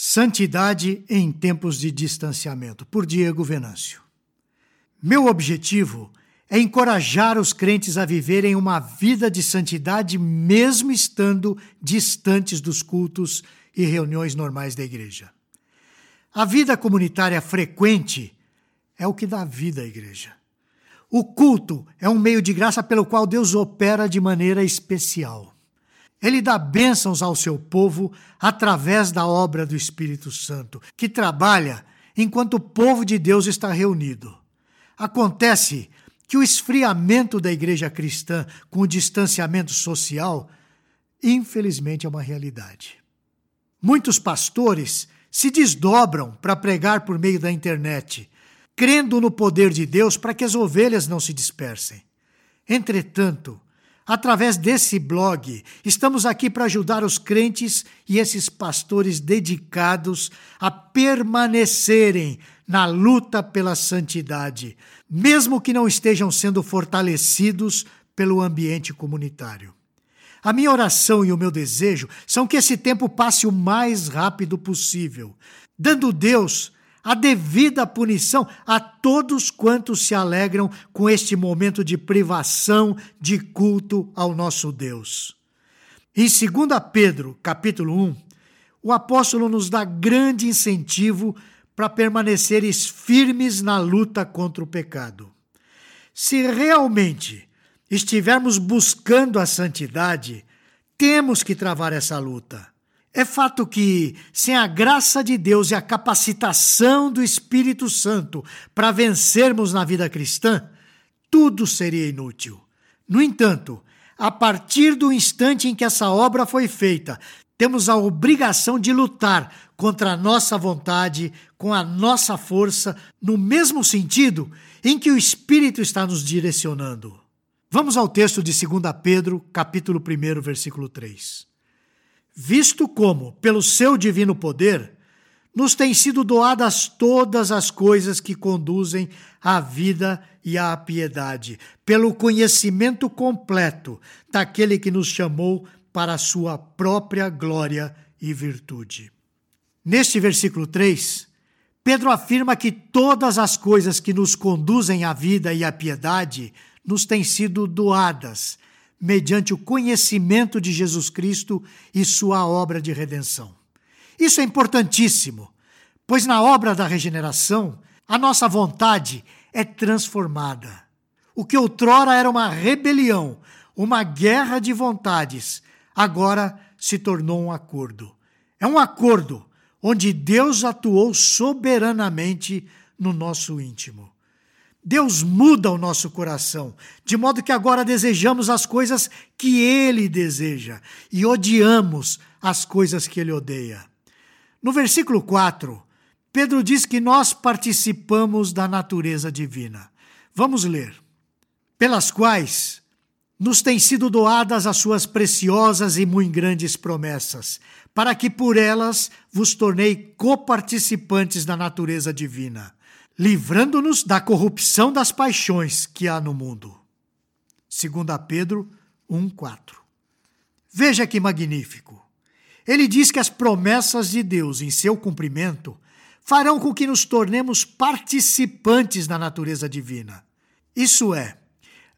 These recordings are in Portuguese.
Santidade em tempos de distanciamento, por Diego Venâncio. Meu objetivo é encorajar os crentes a viverem uma vida de santidade, mesmo estando distantes dos cultos e reuniões normais da igreja. A vida comunitária frequente é o que dá vida à igreja. O culto é um meio de graça pelo qual Deus opera de maneira especial. Ele dá bênçãos ao seu povo através da obra do Espírito Santo, que trabalha enquanto o povo de Deus está reunido. Acontece que o esfriamento da igreja cristã com o distanciamento social, infelizmente, é uma realidade. Muitos pastores se desdobram para pregar por meio da internet, crendo no poder de Deus para que as ovelhas não se dispersem. Entretanto, Através desse blog, estamos aqui para ajudar os crentes e esses pastores dedicados a permanecerem na luta pela santidade, mesmo que não estejam sendo fortalecidos pelo ambiente comunitário. A minha oração e o meu desejo são que esse tempo passe o mais rápido possível, dando Deus a devida punição a todos quantos se alegram com este momento de privação de culto ao nosso Deus. Em 2 Pedro, capítulo 1, o apóstolo nos dá grande incentivo para permaneceres firmes na luta contra o pecado. Se realmente estivermos buscando a santidade, temos que travar essa luta. É fato que, sem a graça de Deus e a capacitação do Espírito Santo para vencermos na vida cristã, tudo seria inútil. No entanto, a partir do instante em que essa obra foi feita, temos a obrigação de lutar contra a nossa vontade, com a nossa força, no mesmo sentido em que o Espírito está nos direcionando. Vamos ao texto de 2 Pedro, capítulo 1, versículo 3 visto como, pelo seu divino poder, nos têm sido doadas todas as coisas que conduzem à vida e à piedade, pelo conhecimento completo daquele que nos chamou para a sua própria glória e virtude. Neste versículo 3, Pedro afirma que todas as coisas que nos conduzem à vida e à piedade nos têm sido doadas mediante o conhecimento de Jesus Cristo e sua obra de redenção. Isso é importantíssimo, pois na obra da regeneração, a nossa vontade é transformada. O que outrora era uma rebelião, uma guerra de vontades, agora se tornou um acordo. É um acordo onde Deus atuou soberanamente no nosso íntimo. Deus muda o nosso coração, de modo que agora desejamos as coisas que Ele deseja e odiamos as coisas que Ele odeia. No versículo 4, Pedro diz que nós participamos da natureza divina. Vamos ler. Pelas quais nos têm sido doadas as suas preciosas e muito grandes promessas, para que por elas vos tornei coparticipantes da natureza divina livrando-nos da corrupção das paixões que há no mundo. 2 Pedro 1,4 Veja que magnífico! Ele diz que as promessas de Deus em seu cumprimento farão com que nos tornemos participantes da natureza divina. Isso é,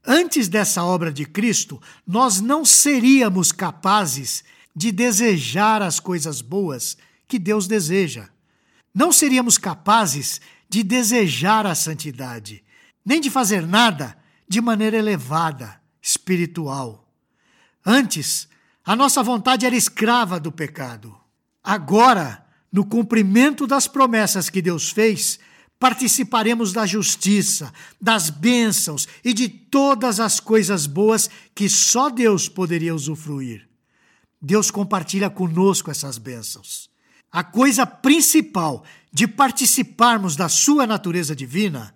antes dessa obra de Cristo, nós não seríamos capazes de desejar as coisas boas que Deus deseja. Não seríamos capazes de desejar a santidade, nem de fazer nada de maneira elevada, espiritual. Antes, a nossa vontade era escrava do pecado. Agora, no cumprimento das promessas que Deus fez, participaremos da justiça, das bênçãos e de todas as coisas boas que só Deus poderia usufruir. Deus compartilha conosco essas bênçãos. A coisa principal de participarmos da sua natureza divina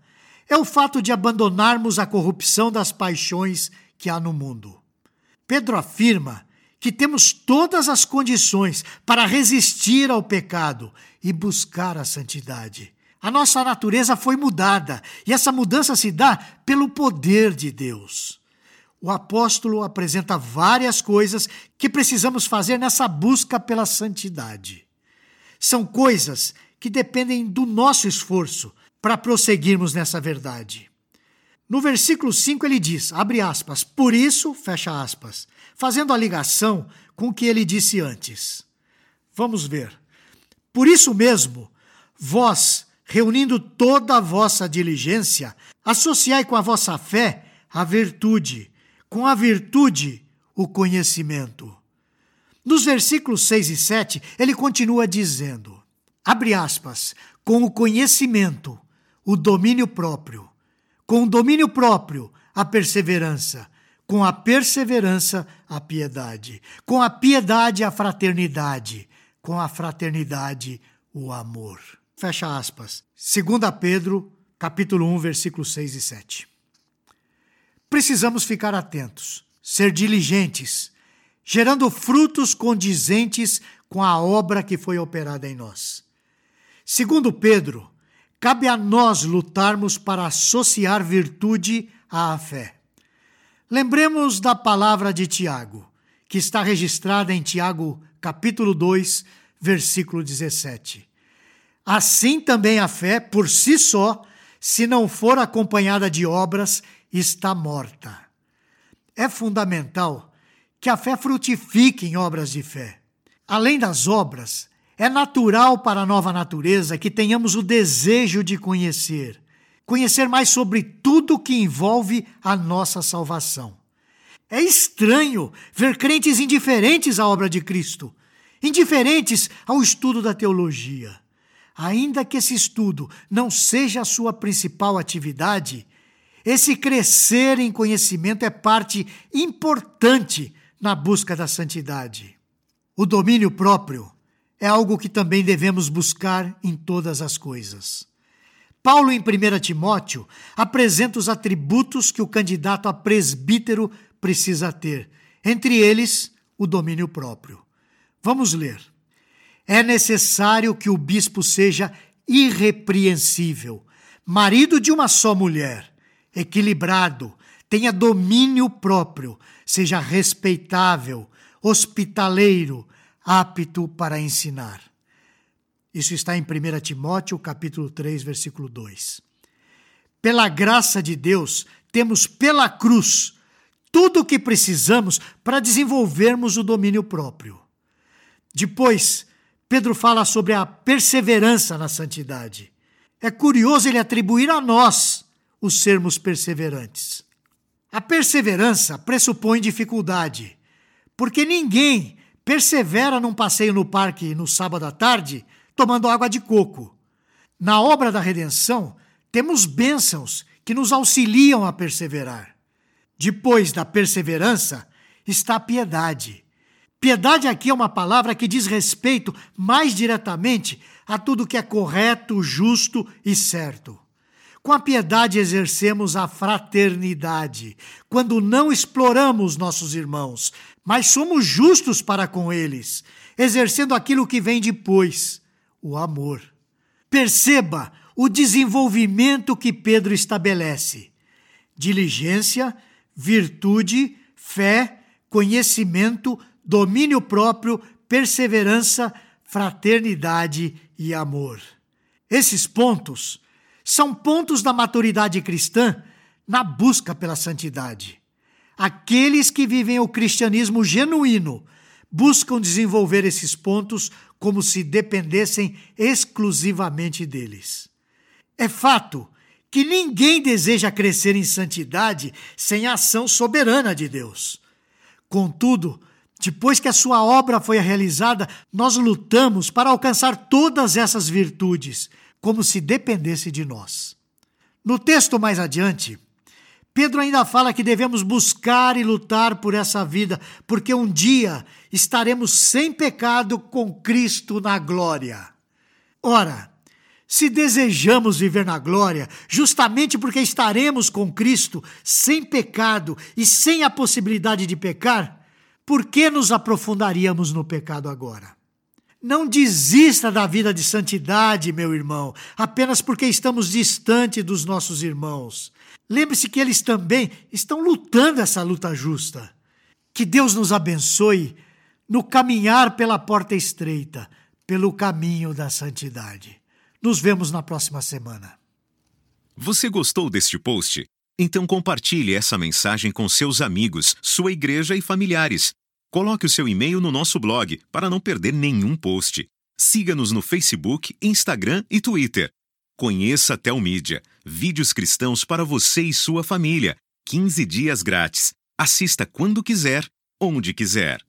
é o fato de abandonarmos a corrupção das paixões que há no mundo. Pedro afirma que temos todas as condições para resistir ao pecado e buscar a santidade. A nossa natureza foi mudada e essa mudança se dá pelo poder de Deus. O apóstolo apresenta várias coisas que precisamos fazer nessa busca pela santidade. São coisas que dependem do nosso esforço para prosseguirmos nessa verdade. No versículo 5 ele diz, abre aspas, por isso, fecha aspas, fazendo a ligação com o que ele disse antes. Vamos ver. Por isso mesmo, vós, reunindo toda a vossa diligência, associai com a vossa fé a virtude, com a virtude o conhecimento. Nos versículos 6 e 7, ele continua dizendo, abre aspas, com o conhecimento, o domínio próprio, com o domínio próprio, a perseverança, com a perseverança, a piedade, com a piedade, a fraternidade, com a fraternidade, o amor. Fecha aspas. 2 Pedro, capítulo 1, versículos 6 e 7. Precisamos ficar atentos, ser diligentes, gerando frutos condizentes com a obra que foi operada em nós. Segundo Pedro, cabe a nós lutarmos para associar virtude à fé. Lembremos da palavra de Tiago, que está registrada em Tiago, capítulo 2, versículo 17. Assim também a fé, por si só, se não for acompanhada de obras, está morta. É fundamental que a fé frutifique em obras de fé. Além das obras, é natural para a nova natureza que tenhamos o desejo de conhecer, conhecer mais sobre tudo que envolve a nossa salvação. É estranho ver crentes indiferentes à obra de Cristo, indiferentes ao estudo da teologia. Ainda que esse estudo não seja a sua principal atividade, esse crescer em conhecimento é parte importante na busca da santidade. O domínio próprio é algo que também devemos buscar em todas as coisas. Paulo, em 1 Timóteo, apresenta os atributos que o candidato a presbítero precisa ter, entre eles, o domínio próprio. Vamos ler. É necessário que o bispo seja irrepreensível, marido de uma só mulher, equilibrado, tenha domínio próprio, seja respeitável, hospitaleiro, apto para ensinar. Isso está em 1 Timóteo, capítulo 3, versículo 2. Pela graça de Deus, temos pela cruz tudo o que precisamos para desenvolvermos o domínio próprio. Depois, Pedro fala sobre a perseverança na santidade. É curioso ele atribuir a nós os sermos perseverantes. A perseverança pressupõe dificuldade, porque ninguém persevera num passeio no parque no sábado à tarde tomando água de coco. Na obra da redenção, temos bênçãos que nos auxiliam a perseverar. Depois da perseverança está a piedade. Piedade aqui é uma palavra que diz respeito mais diretamente a tudo que é correto, justo e certo. Com a piedade exercemos a fraternidade, quando não exploramos nossos irmãos, mas somos justos para com eles, exercendo aquilo que vem depois, o amor. Perceba o desenvolvimento que Pedro estabelece: diligência, virtude, fé, conhecimento, domínio próprio, perseverança, fraternidade e amor. Esses pontos são pontos da maturidade cristã na busca pela santidade. Aqueles que vivem o cristianismo genuíno buscam desenvolver esses pontos como se dependessem exclusivamente deles. É fato que ninguém deseja crescer em santidade sem a ação soberana de Deus. Contudo, depois que a sua obra foi realizada, nós lutamos para alcançar todas essas virtudes como se dependesse de nós. No texto mais adiante, Pedro ainda fala que devemos buscar e lutar por essa vida, porque um dia estaremos sem pecado com Cristo na glória. Ora, se desejamos viver na glória, justamente porque estaremos com Cristo sem pecado e sem a possibilidade de pecar, por que nos aprofundaríamos no pecado agora? Não desista da vida de santidade, meu irmão, apenas porque estamos distante dos nossos irmãos. Lembre-se que eles também estão lutando essa luta justa. Que Deus nos abençoe no caminhar pela porta estreita, pelo caminho da santidade. Nos vemos na próxima semana. Você gostou deste post? Então compartilhe essa mensagem com seus amigos, sua igreja e familiares. Coloque o seu e-mail no nosso blog para não perder nenhum post. Siga-nos no Facebook, Instagram e Twitter. Conheça a Telmídia, vídeos cristãos para você e sua família. 15 dias grátis. Assista quando quiser, onde quiser.